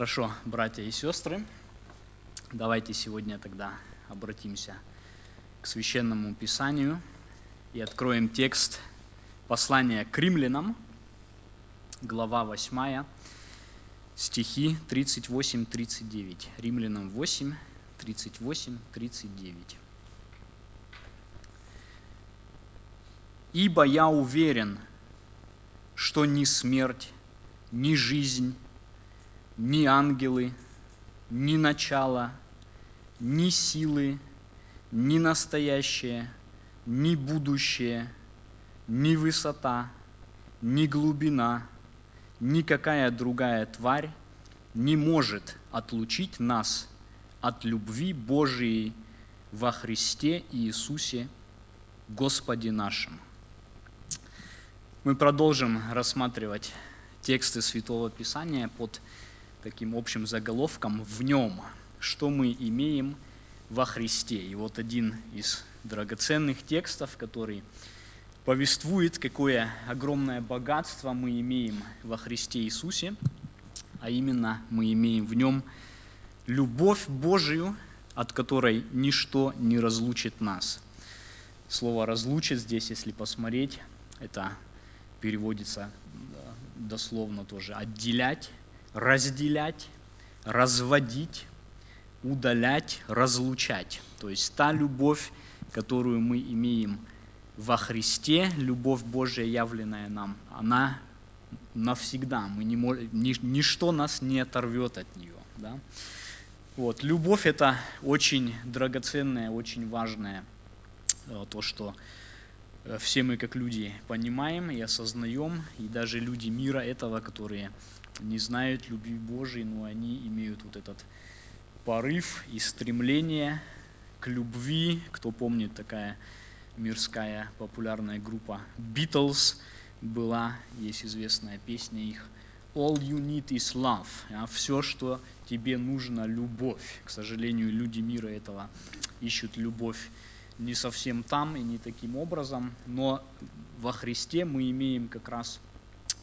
Хорошо, братья и сестры, давайте сегодня тогда обратимся к священному писанию и откроем текст послания к римлянам, глава 8, стихи 38-39. Римлянам 8, 38-39. «Ибо я уверен, что ни смерть, ни жизнь, ни ангелы, ни начало, ни силы, ни настоящее, ни будущее, ни высота, ни глубина, никакая другая тварь не может отлучить нас от любви Божией во Христе Иисусе Господе нашим. Мы продолжим рассматривать тексты Святого Писания под таким общим заголовком «В нем», что мы имеем во Христе. И вот один из драгоценных текстов, который повествует, какое огромное богатство мы имеем во Христе Иисусе, а именно мы имеем в нем любовь Божию, от которой ничто не разлучит нас. Слово «разлучит» здесь, если посмотреть, это переводится дословно тоже «отделять», разделять, разводить, удалять, разлучать. То есть та любовь, которую мы имеем во Христе, любовь Божья, явленная нам, она навсегда. Мы не можем, ничто нас не оторвет от нее. Да? Вот. Любовь – это очень драгоценное, очень важное э, то, что э, все мы как люди понимаем и осознаем, и даже люди мира этого, которые не знают любви Божией, но они имеют вот этот порыв и стремление к любви. Кто помнит, такая мирская популярная группа Beatles была, есть известная песня их All you need is love. А все, что тебе нужно, любовь. К сожалению, люди мира этого ищут любовь не совсем там и не таким образом, но во Христе мы имеем как раз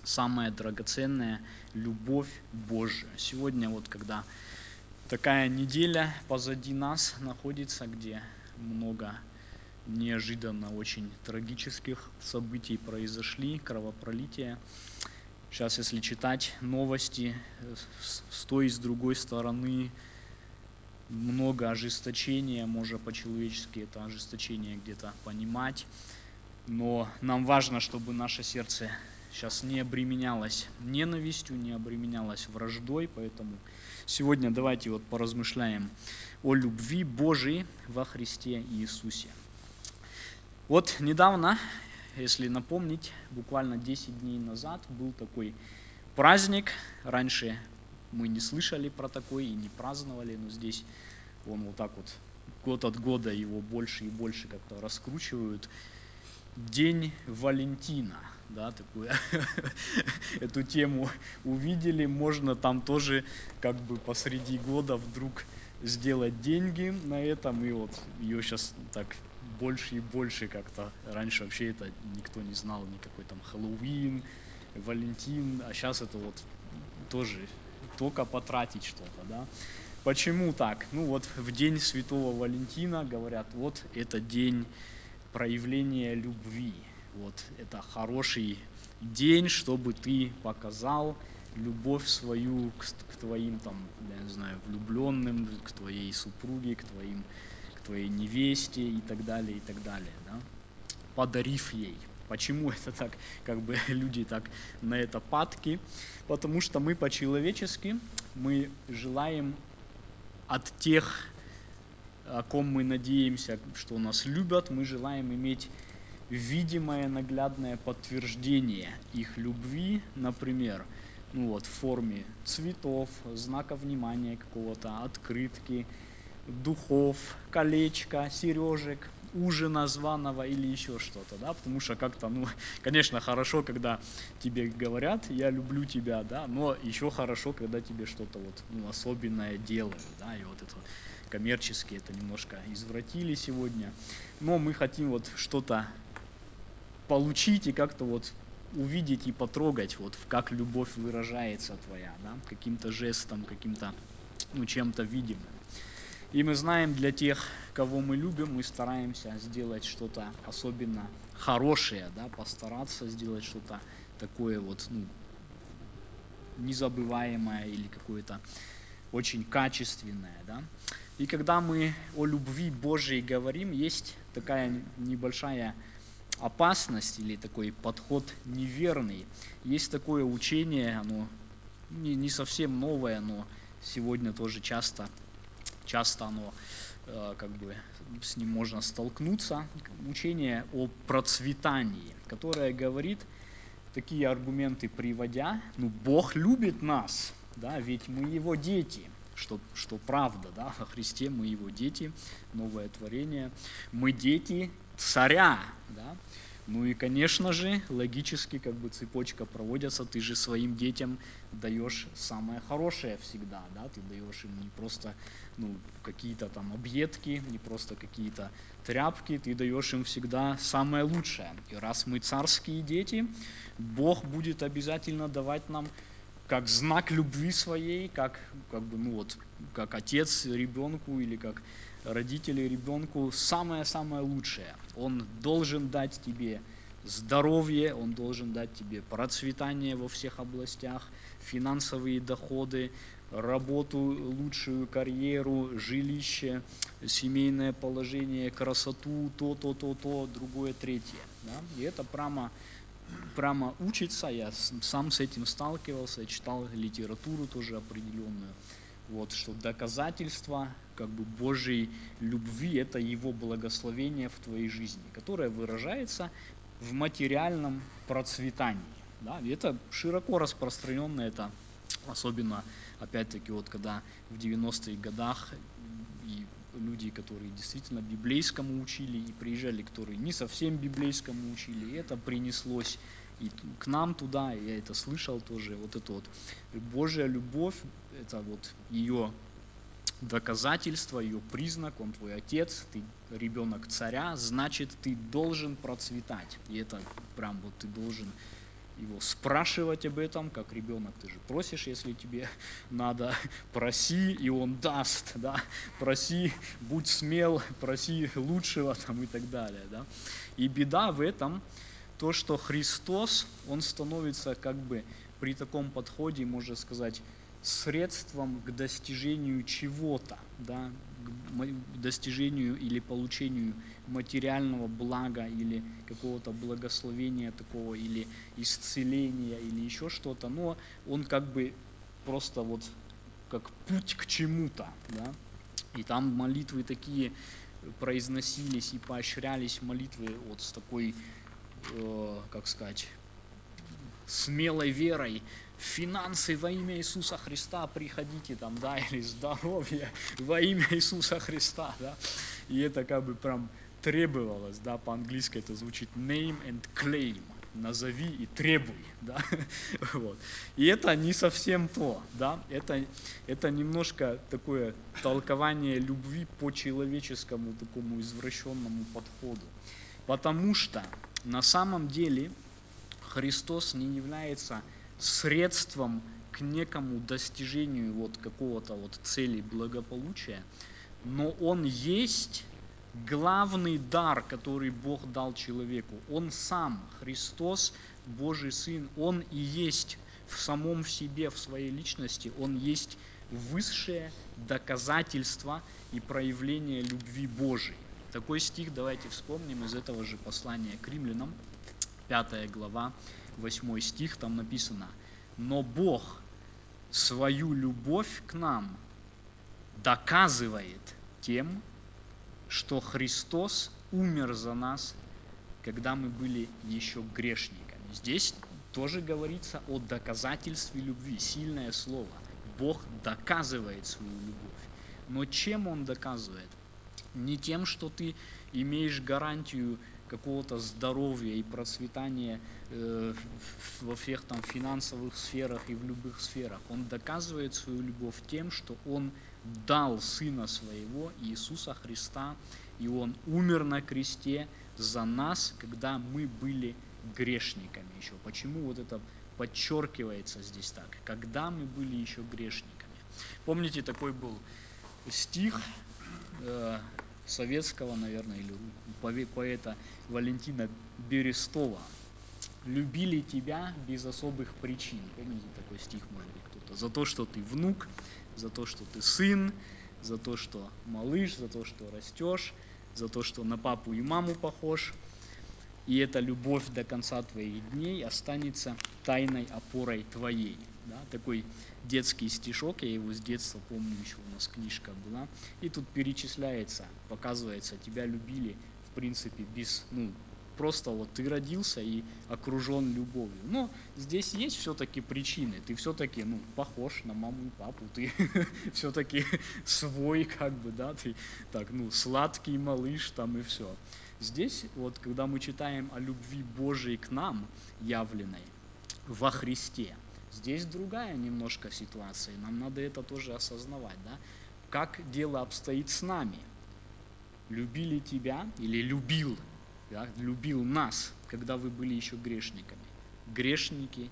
самое драгоценное – любовь Божия. Сегодня вот когда такая неделя позади нас находится, где много неожиданно очень трагических событий произошли, кровопролития. Сейчас, если читать новости с той и с другой стороны, много ожесточения, можно по-человечески это ожесточение где-то понимать, но нам важно, чтобы наше сердце сейчас не обременялось ненавистью, не обременялось враждой, поэтому сегодня давайте вот поразмышляем о любви Божией во Христе Иисусе. Вот недавно, если напомнить, буквально 10 дней назад был такой праздник. Раньше мы не слышали про такой и не праздновали, но здесь он вот так вот год от года его больше и больше как-то раскручивают. День Валентина, да, такую эту тему увидели, можно там тоже как бы посреди года вдруг сделать деньги на этом, и вот ее сейчас так больше и больше как-то. Раньше вообще это никто не знал, никакой там Хэллоуин, Валентин, а сейчас это вот тоже только потратить что-то, да. Почему так? Ну вот в день Святого Валентина говорят, вот это день проявление любви. Вот это хороший день, чтобы ты показал любовь свою к, к твоим там, я не знаю, влюбленным, к твоей супруге, к твоим, к твоей невесте и так далее, и так далее, да? подарив ей. Почему это так, как бы люди так на это падки? Потому что мы по-человечески, мы желаем от тех о ком мы надеемся, что нас любят, мы желаем иметь видимое наглядное подтверждение их любви, например, ну вот, в форме цветов, знака внимания какого-то, открытки, духов, колечка, сережек, ужина званого или еще что-то, да, потому что как-то, ну, конечно, хорошо, когда тебе говорят, я люблю тебя, да, но еще хорошо, когда тебе что-то вот, ну, особенное делают, да, и вот это коммерчески это немножко извратили сегодня, но мы хотим вот что-то получить и как-то вот увидеть и потрогать, вот как любовь выражается твоя, да, каким-то жестом, каким-то, ну, чем-то видимым. И мы знаем, для тех, кого мы любим, мы стараемся сделать что-то особенно хорошее, да, постараться сделать что-то такое вот, ну, незабываемое или какое-то очень качественное, да. И когда мы о любви Божьей говорим, есть такая небольшая опасность или такой подход неверный. Есть такое учение, оно не, не совсем новое, но сегодня тоже часто, часто оно э, как бы с ним можно столкнуться. Учение о процветании, которое говорит, такие аргументы приводя, ну Бог любит нас, да, ведь мы его дети, что, что правда, да, во Христе мы его дети, новое творение, мы дети царя, да, ну и, конечно же, логически как бы цепочка проводится, ты же своим детям даешь самое хорошее всегда, да, ты даешь им не просто ну, какие-то там объедки, не просто какие-то тряпки, ты даешь им всегда самое лучшее. И раз мы царские дети, Бог будет обязательно давать нам как знак любви своей, как, как бы, ну вот, как отец ребенку или как родители ребенку самое-самое лучшее. Он должен дать тебе здоровье, он должен дать тебе процветание во всех областях, финансовые доходы, работу, лучшую карьеру, жилище, семейное положение, красоту, то, то, то, то, другое, третье. Да? И это прямо, прямо учится, я сам с этим сталкивался, читал литературу тоже определенную. Вот, что доказательство как бы Божьей любви – это Его благословение в твоей жизни, которое выражается в материальном процветании. Да? И это широко распространенно, это особенно, опять-таки, вот когда в 90-х годах и люди, которые действительно библейскому учили, и приезжали, которые не совсем библейскому учили, и это принеслось и к нам туда, я это слышал тоже, вот это вот Божья любовь, это вот ее доказательство, ее признак, он твой отец, ты ребенок царя, значит, ты должен процветать. И это прям вот ты должен его спрашивать об этом, как ребенок, ты же просишь, если тебе надо, проси, и он даст, да, проси, будь смел, проси лучшего там и так далее, да. И беда в этом, то, что Христос, Он становится как бы при таком подходе, можно сказать, средством к достижению чего-то, да, к достижению или получению материального блага или какого-то благословения такого, или исцеления, или еще что-то, но он как бы просто вот как путь к чему-то, да, и там молитвы такие произносились и поощрялись молитвы вот с такой Э, как сказать, смелой верой, финансы во имя Иисуса Христа приходите там, да, или здоровье во имя Иисуса Христа, да, и это как бы прям требовалось, да, по-английски это звучит name and claim, назови и требуй, да, вот. И это не совсем то, да, это, это немножко такое толкование любви по человеческому такому извращенному подходу, потому что на самом деле Христос не является средством к некому достижению вот какого-то вот цели благополучия, но Он есть главный дар, который Бог дал человеку. Он сам, Христос, Божий Сын, Он и есть в самом себе, в своей личности, Он есть высшее доказательство и проявление любви Божией. Такой стих давайте вспомним из этого же послания к римлянам, 5 глава, 8 стих, там написано, «Но Бог свою любовь к нам доказывает тем, что Христос умер за нас, когда мы были еще грешниками». Здесь тоже говорится о доказательстве любви, сильное слово. Бог доказывает свою любовь. Но чем Он доказывает? не тем, что ты имеешь гарантию какого-то здоровья и процветания э, во всех там финансовых сферах и в любых сферах. Он доказывает свою любовь тем, что Он дал Сына Своего, Иисуса Христа, и Он умер на кресте за нас, когда мы были грешниками еще. Почему вот это подчеркивается здесь так? Когда мы были еще грешниками. Помните, такой был стих э, советского, наверное, или поэта Валентина Берестова. «Любили тебя без особых причин». Помните такой стих, может быть, кто-то? За то, что ты внук, за то, что ты сын, за то, что малыш, за то, что растешь, за то, что на папу и маму похож. И эта любовь до конца твоих дней останется тайной опорой твоей. Да? Такой детский стишок, я его с детства помню, еще у нас книжка была. И тут перечисляется, показывается, тебя любили, в принципе, без, ну, просто вот ты родился и окружен любовью. Но здесь есть все-таки причины. Ты все-таки ну, похож на маму и папу. Ты все-таки свой, как бы, да, ты так, ну, сладкий малыш там и все. Здесь вот, когда мы читаем о любви Божией к нам, явленной во Христе, здесь другая немножко ситуация. Нам надо это тоже осознавать, да. Как дело обстоит с нами? Любили тебя или любил да, любил нас, когда вы были еще грешниками. Грешники,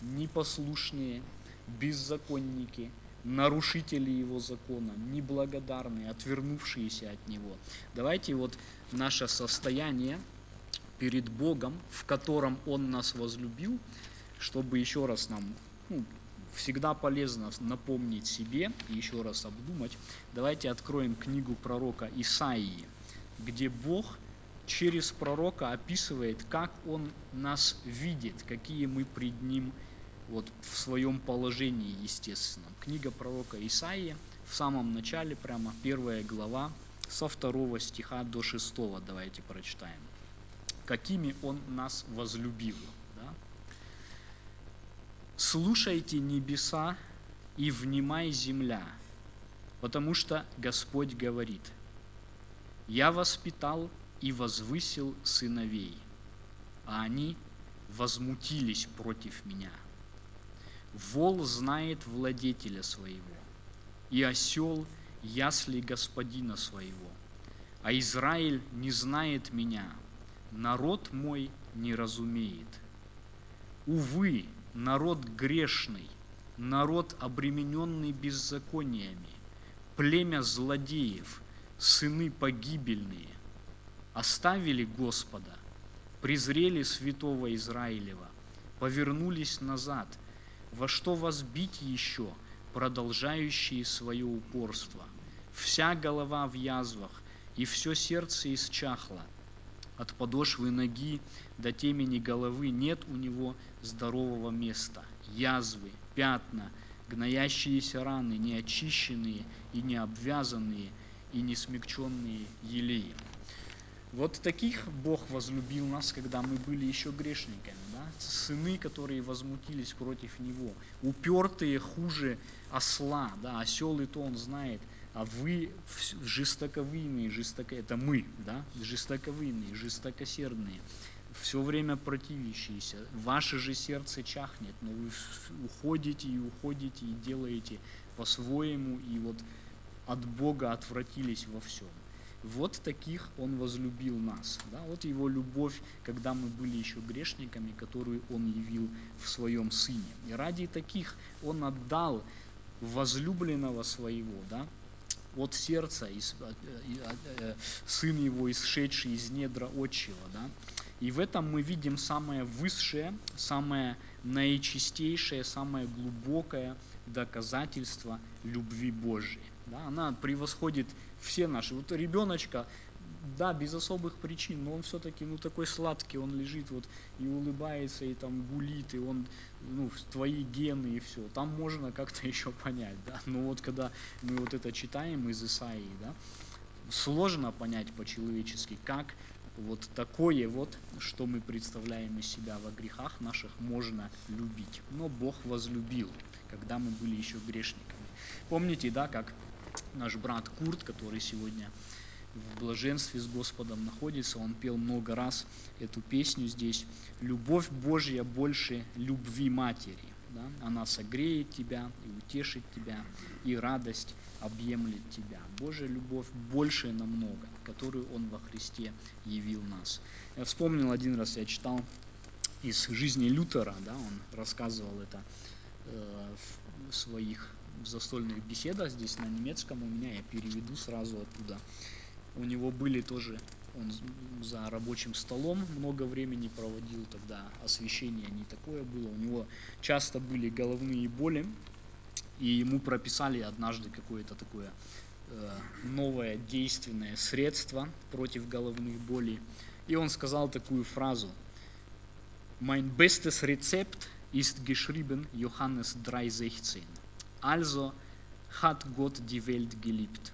непослушные, беззаконники, нарушители его закона, неблагодарные, отвернувшиеся от него. Давайте вот наше состояние перед Богом, в котором Он нас возлюбил, чтобы еще раз нам ну, всегда полезно напомнить себе и еще раз обдумать. Давайте откроем книгу пророка Исаии, где Бог – через пророка описывает, как он нас видит, какие мы пред ним вот в своем положении естественном. Книга пророка Исаии в самом начале, прямо первая глава, со второго стиха до шестого давайте прочитаем. Какими он нас возлюбил. «Слушайте небеса и внимай земля, потому что Господь говорит, «Я воспитал и возвысил сыновей, а они возмутились против меня. Вол знает владетеля своего, и осел ясли господина своего, а Израиль не знает меня, народ мой не разумеет. Увы, народ грешный, народ, обремененный беззакониями, племя злодеев, сыны погибельные, оставили Господа, презрели святого Израилева, повернулись назад, во что вас бить еще, продолжающие свое упорство. Вся голова в язвах, и все сердце исчахло. От подошвы ноги до темени головы нет у него здорового места. Язвы, пятна, гноящиеся раны, неочищенные и не обвязанные, и не смягченные елеем. Вот таких Бог возлюбил нас, когда мы были еще грешниками. Да? Сыны, которые возмутились против Него. Упертые хуже осла. Да? Осел и то он знает. А вы жестоковыйные, жестоко... это мы, да? жестоковыйные, жестокосердные, все время противящиеся. Ваше же сердце чахнет, но вы уходите и уходите и делаете по-своему, и вот от Бога отвратились во всем. Вот таких Он возлюбил нас. Да? Вот Его любовь, когда мы были еще грешниками, которую Он явил в Своем Сыне. И ради таких Он отдал возлюбленного Своего, да? От сердца, из, э, э, э, сын его, исшедший из недра отчего. Да? И в этом мы видим самое высшее, самое наичистейшее, самое глубокое доказательство любви Божией. Да? Она превосходит все наши. Вот ребеночка, да, без особых причин, но он все-таки, ну, такой сладкий, он лежит вот и улыбается, и там гулит, и он, ну, твои гены и все. Там можно как-то еще понять, да. Но вот когда мы вот это читаем из Исаии, да, сложно понять по-человечески, как вот такое вот, что мы представляем из себя во грехах наших, можно любить. Но Бог возлюбил, когда мы были еще грешниками. Помните, да, как наш брат Курт, который сегодня в блаженстве с Господом находится, он пел много раз эту песню здесь. «Любовь Божья больше любви матери». Да? Она согреет тебя и утешит тебя, и радость объемлет тебя. Божья любовь больше намного, которую Он во Христе явил нас. Я вспомнил один раз, я читал из жизни Лютера, да, он рассказывал это в своих застольных беседах здесь на немецком у меня, я переведу сразу оттуда. У него были тоже, он за рабочим столом много времени проводил, тогда освещение не такое было, у него часто были головные боли, и ему прописали однажды какое-то такое э, новое действенное средство против головных болей. И он сказал такую фразу. Mein bestes Rezept ist geschrieben Johannes 3,16. Also hat Gott die Welt geliebt.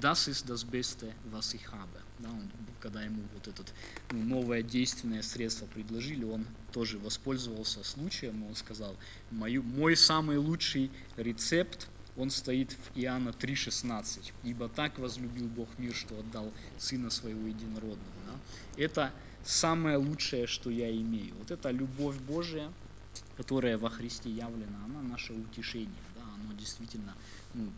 Das ist das Beste, was ich habe. Да, он, когда ему вот это ну, новое действенное средство предложили, он тоже воспользовался случаем, он сказал, мою, мой самый лучший рецепт, он стоит в Иоанна 3,16. «Ибо так возлюбил Бог мир, что отдал Сына Своего Единородного». Да? Это самое лучшее, что я имею. Вот это любовь Божия, которая во Христе явлена, она наше утешение. Да? Оно действительно ну,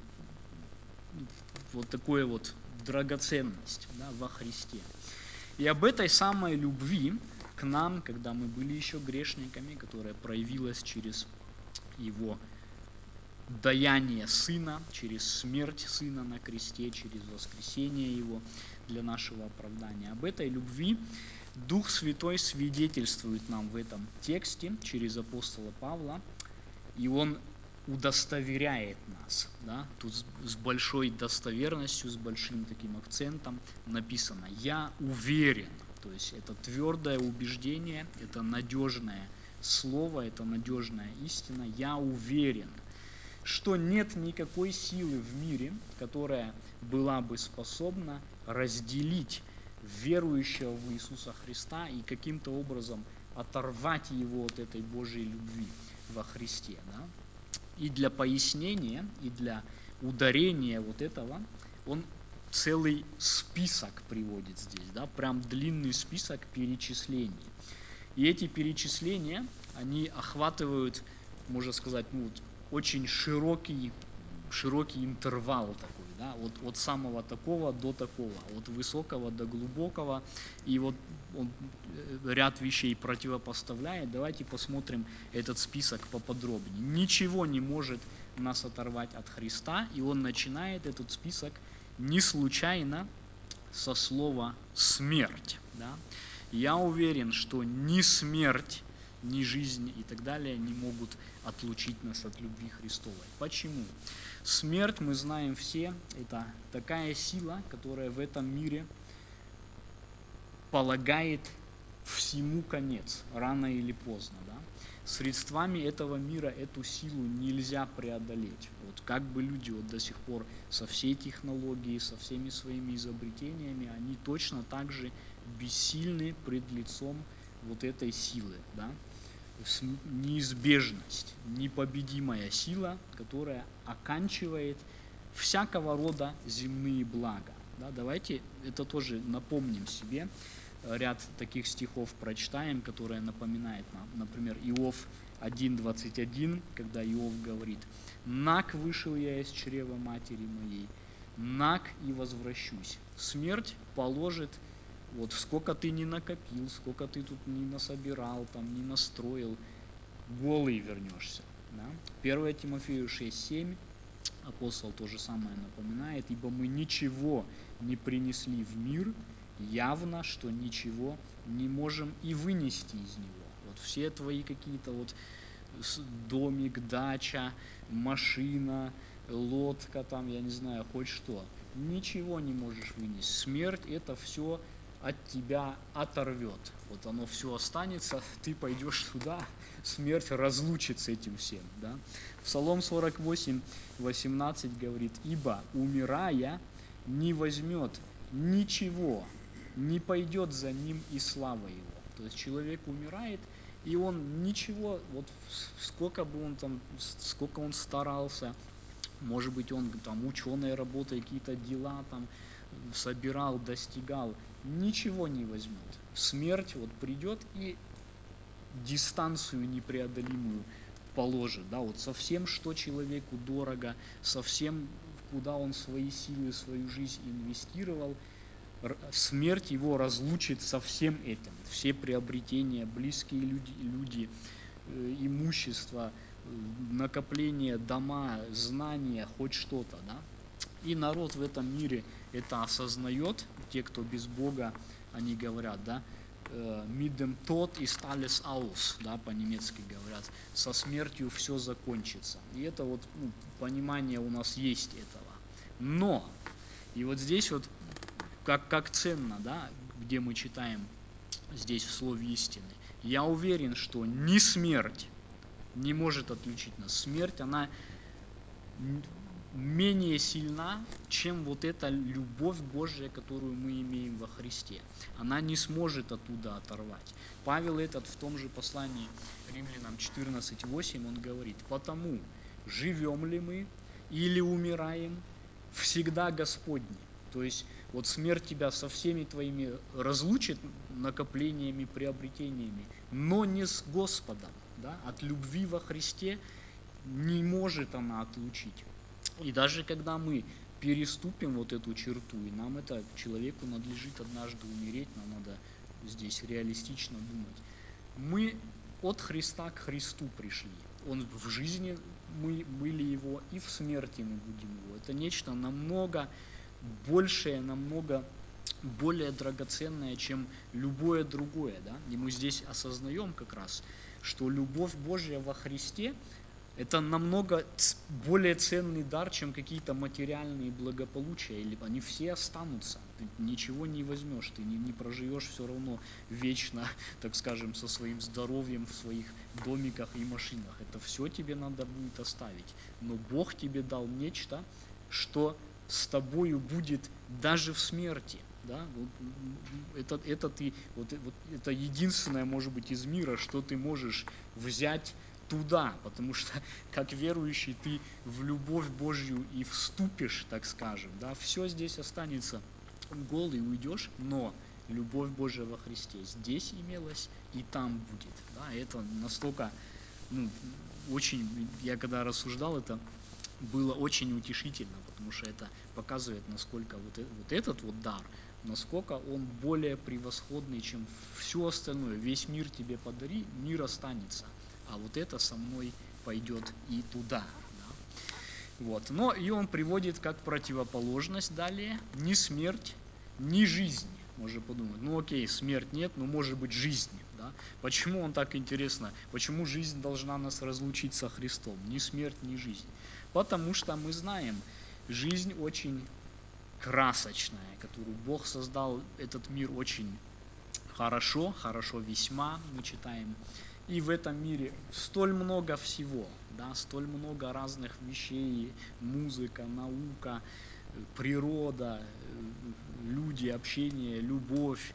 вот такое вот драгоценность да, во Христе. И об этой самой любви к нам, когда мы были еще грешниками, которая проявилась через Его даяние Сына, через смерть Сына на кресте, через воскресение Его для нашего оправдания. Об этой любви Дух Святой свидетельствует нам в этом тексте через апостола Павла, и он удостоверяет нас. Да? Тут с большой достоверностью, с большим таким акцентом написано «Я уверен». То есть это твердое убеждение, это надежное слово, это надежная истина. «Я уверен» что нет никакой силы в мире, которая была бы способна разделить верующего в Иисуса Христа и каким-то образом оторвать его от этой Божьей любви во Христе. Да? И для пояснения, и для ударения вот этого, он целый список приводит здесь, да, прям длинный список перечислений. И эти перечисления, они охватывают, можно сказать, ну, очень широкий, широкий интервал такой, да, от, от самого такого до такого, от высокого до глубокого, и вот он э, ряд вещей противопоставляет. Давайте посмотрим этот список поподробнее. Ничего не может нас оторвать от Христа, и он начинает этот список не случайно со слова «смерть». Да? Я уверен, что ни смерть, ни жизнь и так далее не могут отлучить нас от любви Христовой. Почему? Смерть, мы знаем все, это такая сила, которая в этом мире полагает всему конец, рано или поздно. Да? Средствами этого мира эту силу нельзя преодолеть. Вот как бы люди вот до сих пор со всей технологией, со всеми своими изобретениями, они точно так же бессильны пред лицом вот этой силы. Да? Неизбежность, непобедимая сила, которая оканчивает всякого рода земные блага. Да, давайте это тоже напомним себе. Ряд таких стихов прочитаем, которые напоминают нам. Например, Иов 1.21, когда Иов говорит, «Нак вышел я из чрева матери моей, нак и возвращусь». Смерть положит вот сколько ты не накопил, сколько ты тут не насобирал, там, не настроил, голый вернешься. Да? 1 Тимофею 6.7 апостол то же самое напоминает, ибо мы ничего не принесли в мир, явно, что ничего не можем и вынести из него. Вот все твои какие-то вот домик, дача, машина, лодка там, я не знаю, хоть что. Ничего не можешь вынести. Смерть это все от тебя оторвет. Вот оно все останется, ты пойдешь туда, смерть разлучит с этим всем. Да? Псалом 48, 18 говорит, «Ибо, умирая, не возьмет ничего, не пойдет за ним и слава его». То есть человек умирает, и он ничего, вот сколько бы он там, сколько он старался, может быть, он там ученые работы, какие-то дела там собирал, достигал, ничего не возьмет. Смерть вот придет и дистанцию непреодолимую положит, да, вот совсем, что человеку дорого, совсем, куда он свои силы, свою жизнь инвестировал, смерть его разлучит со всем этим. Все приобретения, близкие люди, люди э, имущество, накопление, дома, знания, хоть что-то, да. И народ в этом мире это осознает, те, кто без Бога, они говорят, да, мидем тот и сталис аус, да, по-немецки говорят, со смертью все закончится. И это вот ну, понимание у нас есть этого. Но, и вот здесь вот как, как ценно, да, где мы читаем здесь в Слове истины, я уверен, что ни смерть не может отключить нас. Смерть, она менее сильна, чем вот эта любовь Божья, которую мы имеем во Христе. Она не сможет оттуда оторвать. Павел этот в том же послании римлянам 14.8, он говорит, «Потому живем ли мы или умираем, всегда Господни». То есть вот смерть тебя со всеми твоими разлучит накоплениями, приобретениями, но не с Господом. Да? От любви во Христе не может она отлучить. И даже когда мы переступим вот эту черту, и нам это человеку надлежит однажды умереть, нам надо здесь реалистично думать. Мы от Христа к Христу пришли. Он в жизни мы были его, и в смерти мы будем его. Это нечто намного большее, намного более драгоценное, чем любое другое. Да? И мы здесь осознаем как раз, что любовь Божья во Христе это намного более ценный дар, чем какие-то материальные благополучия, или они все останутся. Ты ничего не возьмешь, ты не, не проживешь все равно вечно, так скажем, со своим здоровьем в своих домиках и машинах. Это все тебе надо будет оставить. Но Бог тебе дал нечто, что с тобою будет даже в смерти. Да? Это, это, ты, вот, вот, это единственное, может быть, из мира, что ты можешь взять туда, потому что как верующий ты в любовь Божью и вступишь, так скажем, да, все здесь останется. Голый, уйдешь, но любовь Божия во Христе здесь имелась и там будет, да, это настолько, ну, очень, я когда рассуждал это, было очень утешительно, потому что это показывает, насколько вот, вот этот вот дар, насколько он более превосходный, чем все остальное. Весь мир тебе подари, мир останется а вот это со мной пойдет и туда. Да? Вот. Но и он приводит как противоположность далее ни смерть, ни жизнь. Можно подумать, ну окей, смерть нет, но может быть жизнь. Да? Почему он так интересно? Почему жизнь должна нас разлучить со Христом? Ни смерть, ни жизнь. Потому что мы знаем, жизнь очень красочная, которую Бог создал этот мир очень хорошо, хорошо весьма, мы читаем и в этом мире столь много всего, да, столь много разных вещей, музыка, наука, природа, люди, общение, любовь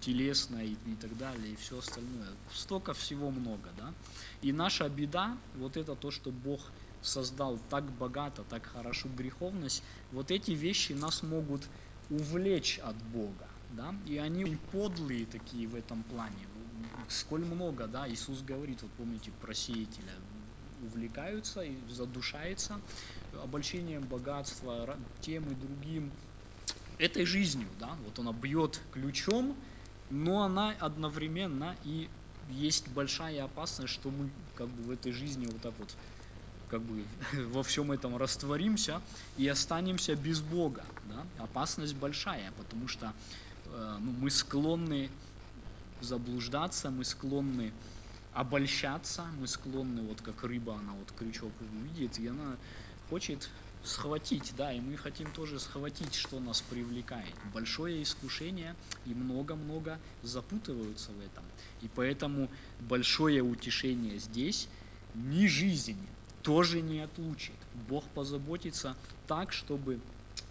телесная и, так далее, и все остальное. Столько всего много, да. И наша беда, вот это то, что Бог создал так богато, так хорошо греховность, вот эти вещи нас могут увлечь от Бога, да, и они подлые такие в этом плане сколь много, да, Иисус говорит, вот помните про сеятеля, увлекаются и задушаются обольщением богатства, тем и другим, этой жизнью, да, вот она бьет ключом, но она одновременно и есть большая опасность, что мы как бы в этой жизни вот так вот как бы во всем этом растворимся и останемся без Бога. Да? Опасность большая, потому что э, ну, мы склонны заблуждаться, мы склонны обольщаться, мы склонны, вот как рыба, она вот крючок видит, и она хочет схватить, да, и мы хотим тоже схватить, что нас привлекает. Большое искушение, и много-много запутываются в этом. И поэтому большое утешение здесь, ни жизнь тоже не отлучит. Бог позаботится так, чтобы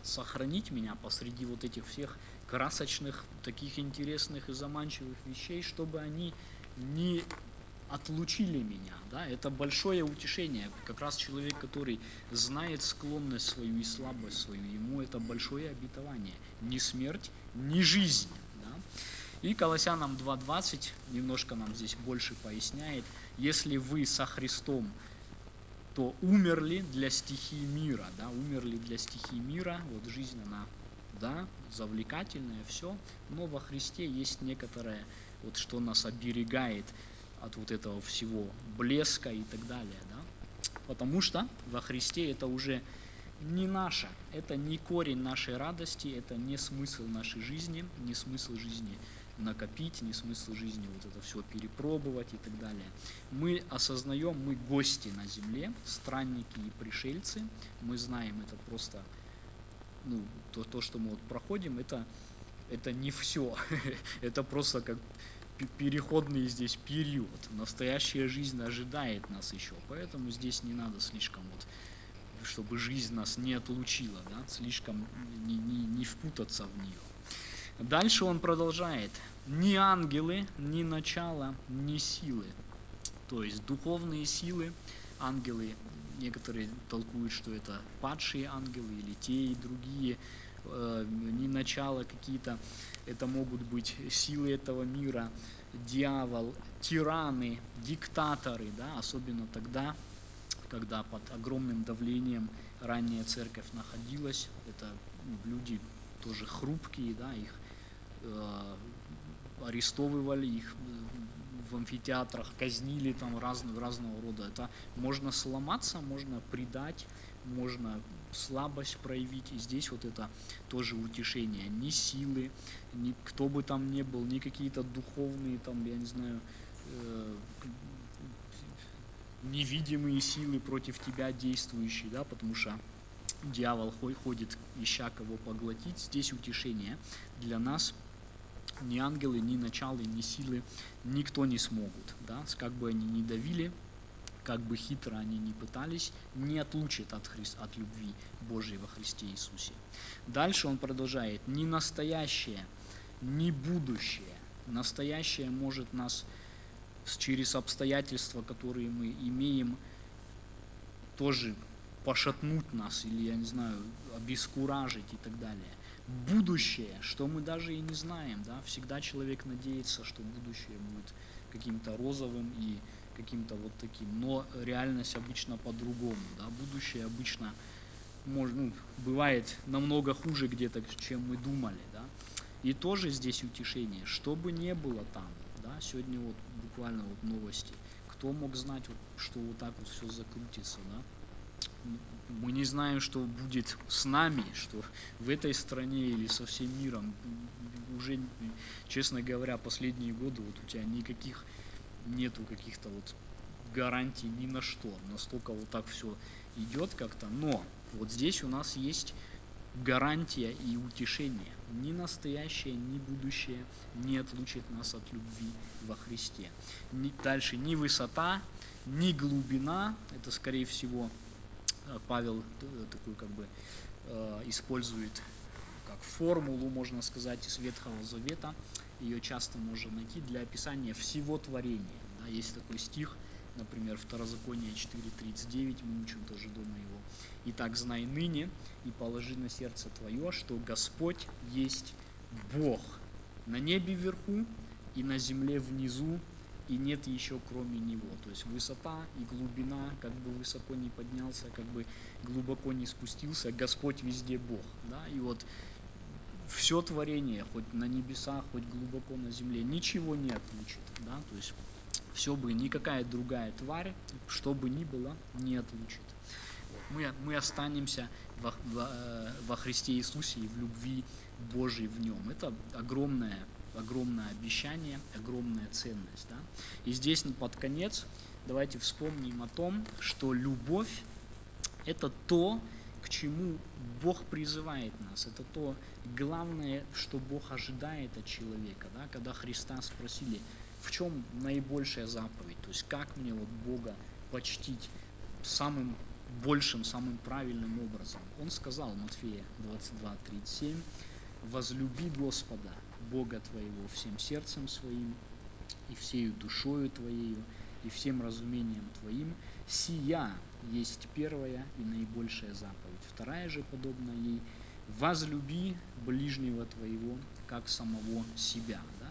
сохранить меня посреди вот этих всех красочных, таких интересных и заманчивых вещей, чтобы они не отлучили меня. Да? Это большое утешение. Как раз человек, который знает склонность свою и слабость свою, ему это большое обетование. Ни смерть, ни жизнь. Да? И Колоссянам 2.20 немножко нам здесь больше поясняет. Если вы со Христом, то умерли для стихии мира. Да? Умерли для стихии мира. Вот жизнь, она да, завлекательное, все, но во Христе есть некоторое, вот что нас оберегает от вот этого всего блеска и так далее, да, потому что во Христе это уже не наше, это не корень нашей радости, это не смысл нашей жизни, не смысл жизни накопить, не смысл жизни вот это все перепробовать и так далее. Мы осознаем, мы гости на земле, странники и пришельцы, мы знаем это просто, ну, то, то что мы вот проходим, это, это не все, это просто как переходный здесь период. Настоящая жизнь ожидает нас еще, поэтому здесь не надо слишком вот чтобы жизнь нас не отлучила, да, слишком не, не, не впутаться в нее. Дальше он продолжает. Ни ангелы, ни начало, ни силы. То есть духовные силы, ангелы, некоторые толкуют, что это падшие ангелы или те и другие, э, ни начало какие-то, это могут быть силы этого мира, дьявол, тираны, диктаторы, да, особенно тогда, когда под огромным давлением ранняя церковь находилась. Это люди тоже хрупкие, да, их э, арестовывали, их в амфитеатрах казнили там разного, разного рода. Это можно сломаться, можно предать, можно слабость проявить. И здесь вот это тоже утешение. Ни силы, ни кто бы там ни был, ни какие-то духовные там, я не знаю, э, невидимые силы против тебя действующие, да, потому что дьявол ходит, ища кого поглотить. Здесь утешение для нас ни ангелы, ни началы, ни силы никто не смогут, да, как бы они ни давили, как бы хитро они ни пытались, не отлучит от, Христ, от любви Божьей во Христе Иисусе. Дальше он продолжает, ни настоящее, ни будущее. Настоящее может нас через обстоятельства, которые мы имеем, тоже пошатнуть нас или, я не знаю, обескуражить и так далее. Будущее, что мы даже и не знаем, да, всегда человек надеется, что будущее будет каким-то розовым и каким-то вот таким, но реальность обычно по-другому, да, будущее обычно может, ну, бывает намного хуже где-то, чем мы думали, да, и тоже здесь утешение, что бы ни было там, да, сегодня вот буквально вот новости. Кто мог знать, вот, что вот так вот все закрутится, да? Мы не знаем, что будет с нами, что в этой стране или со всем миром. Уже, честно говоря, последние годы вот у тебя никаких нету каких-то вот гарантий ни на что. Настолько вот так все идет как-то. Но вот здесь у нас есть гарантия и утешение. Ни настоящее, ни будущее не отлучит нас от любви во Христе. Ни, дальше ни высота, ни глубина, это скорее всего Павел э, такую как бы э, использует как формулу, можно сказать, из Ветхого Завета. Ее часто можно найти для описания всего творения. Да, есть такой стих, например, Второзаконие 4.39, мы учим тоже дома его. «Итак, знай ныне и положи на сердце твое, что Господь есть Бог на небе вверху и на земле внизу, и нет еще кроме Него». То есть высота и глубина, как бы высоко не поднялся, как бы глубоко не спустился, Господь везде Бог. Да? И вот все творение, хоть на небесах, хоть глубоко на земле, ничего не отлучит. Да? То есть все бы, никакая другая тварь, что бы ни было, не отлучит. Мы, мы останемся во, во, э, во Христе Иисусе и в любви Божьей в Нем. Это огромное, огромное обещание, огромная ценность. Да? И здесь под конец давайте вспомним о том, что любовь – это то, к чему Бог призывает нас. Это то главное, что Бог ожидает от человека. Да? Когда Христа спросили, в чем наибольшая заповедь, то есть как мне вот Бога почтить самым большим, самым правильным образом. Он сказал, Матфея 22:37, возлюби Господа, Бога твоего, всем сердцем своим, и всею душою твоею, и всем разумением твоим, сия есть первая и наибольшая заповедь. Вторая же, подобно ей, возлюби ближнего твоего, как самого себя. Да?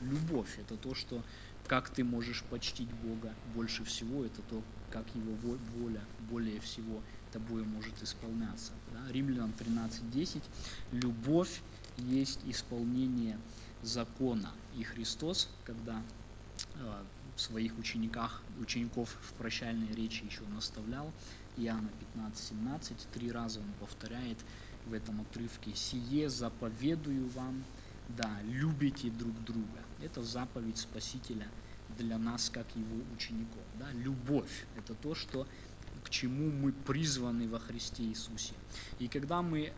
любовь. Это то, что как ты можешь почтить Бога больше всего, это то, как Его воля более всего тобой может исполняться. Да? Римлянам 13.10. Любовь есть исполнение закона. И Христос, когда э, своих учениках, учеников в прощальной речи еще наставлял, Иоанна 15.17, три раза он повторяет в этом отрывке, «Сие заповедую вам, да, любите друг друга». Это заповедь Спасителя для нас, как его учеников. Да? Любовь – это то, что, к чему мы призваны во Христе Иисусе. И когда мы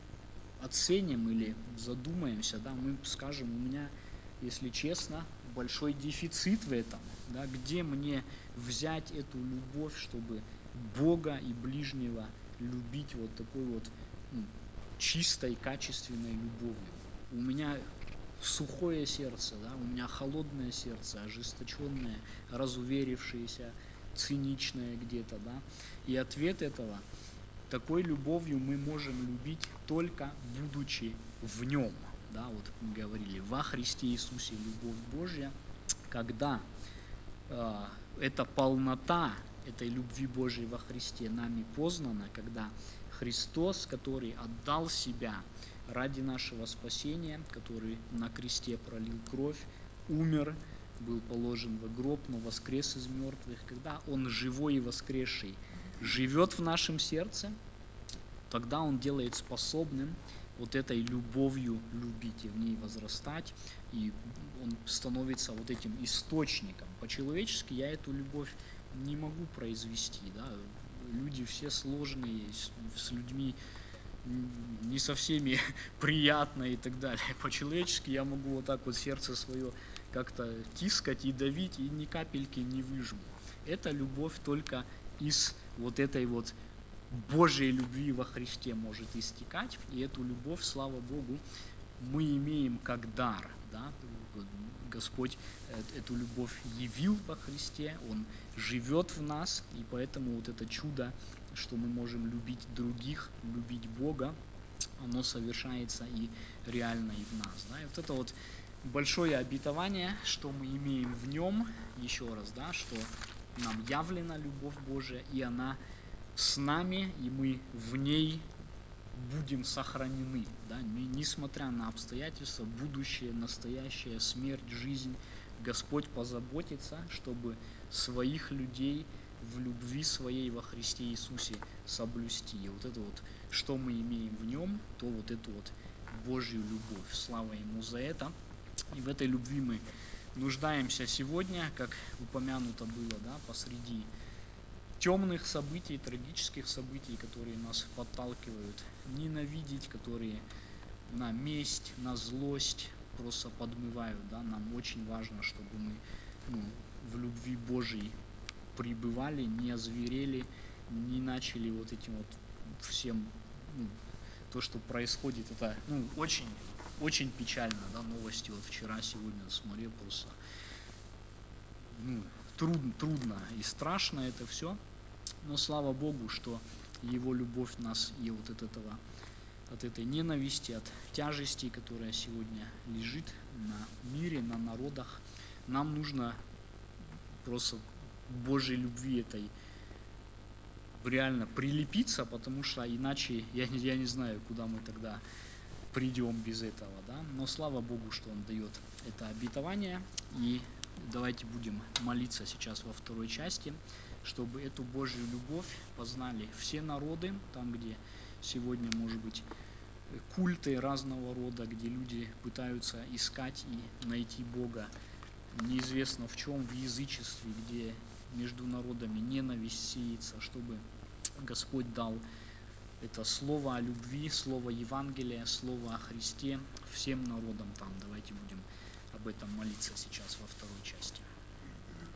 оценим или задумаемся, да, мы скажем, у меня, если честно, большой дефицит в этом. Да, где мне взять эту любовь, чтобы Бога и ближнего любить вот такой вот ну, чистой, качественной любовью. У меня сухое сердце, да, у меня холодное сердце, ожесточенное, разуверившееся, циничное где-то, да. И ответ этого, такой любовью мы можем любить только будучи в нем, да, вот мы говорили, во Христе Иисусе любовь Божья, когда э, эта полнота этой любви Божьей во Христе нами познана, когда Христос, который отдал себя ради нашего спасения, который на кресте пролил кровь, умер, был положен в гроб, но воскрес из мертвых, когда Он живой и воскресший живет в нашем сердце, тогда Он делает способным вот этой любовью любить и в ней возрастать, и он становится вот этим источником. По-человечески я эту любовь не могу произвести, да, люди все сложные, с людьми не со всеми приятно и так далее. По-человечески я могу вот так вот сердце свое как-то тискать и давить, и ни капельки не выжму. Это любовь только из вот этой вот Божьей любви во Христе может истекать, и эту любовь, слава Богу, мы имеем как дар. Да? Господь э, эту любовь явил во Христе, Он живет в нас, и поэтому вот это чудо, что мы можем любить других, любить Бога, оно совершается и реально и в нас. Да? И вот это вот большое обетование, что мы имеем в нем, еще раз, да, что нам явлена любовь Божия, и она с нами, и мы в ней будем сохранены, да, несмотря на обстоятельства, будущее, настоящее, смерть, жизнь, Господь позаботится, чтобы своих людей в любви своей во Христе Иисусе соблюсти. И вот это вот, что мы имеем в нем, то вот эту вот Божью любовь. Слава Ему за это. И в этой любви мы нуждаемся сегодня, как упомянуто было, да, посреди темных событий, трагических событий, которые нас подталкивают ненавидеть, которые на месть, на злость просто подмывают. Да? Нам очень важно, чтобы мы ну, в любви Божьей пребывали, не озверели, не начали вот этим вот всем, ну, то, что происходит, это ну, очень, очень печально, да, новости вот вчера, сегодня смотрел просто, ну, трудно, трудно и страшно это все, но слава Богу, что Его любовь нас и вот от этого, от этой ненависти, от тяжести, которая сегодня лежит на мире, на народах, нам нужно просто Божьей любви этой реально прилепиться, потому что иначе я, я не знаю, куда мы тогда придем без этого, да. Но слава Богу, что Он дает это обетование. И давайте будем молиться сейчас во второй части чтобы эту Божью любовь познали все народы, там, где сегодня, может быть, культы разного рода, где люди пытаются искать и найти Бога, неизвестно в чем, в язычестве, где между народами ненависть сеется, чтобы Господь дал это слово о любви, слово Евангелия, слово о Христе всем народам там. Давайте будем об этом молиться сейчас во второй части.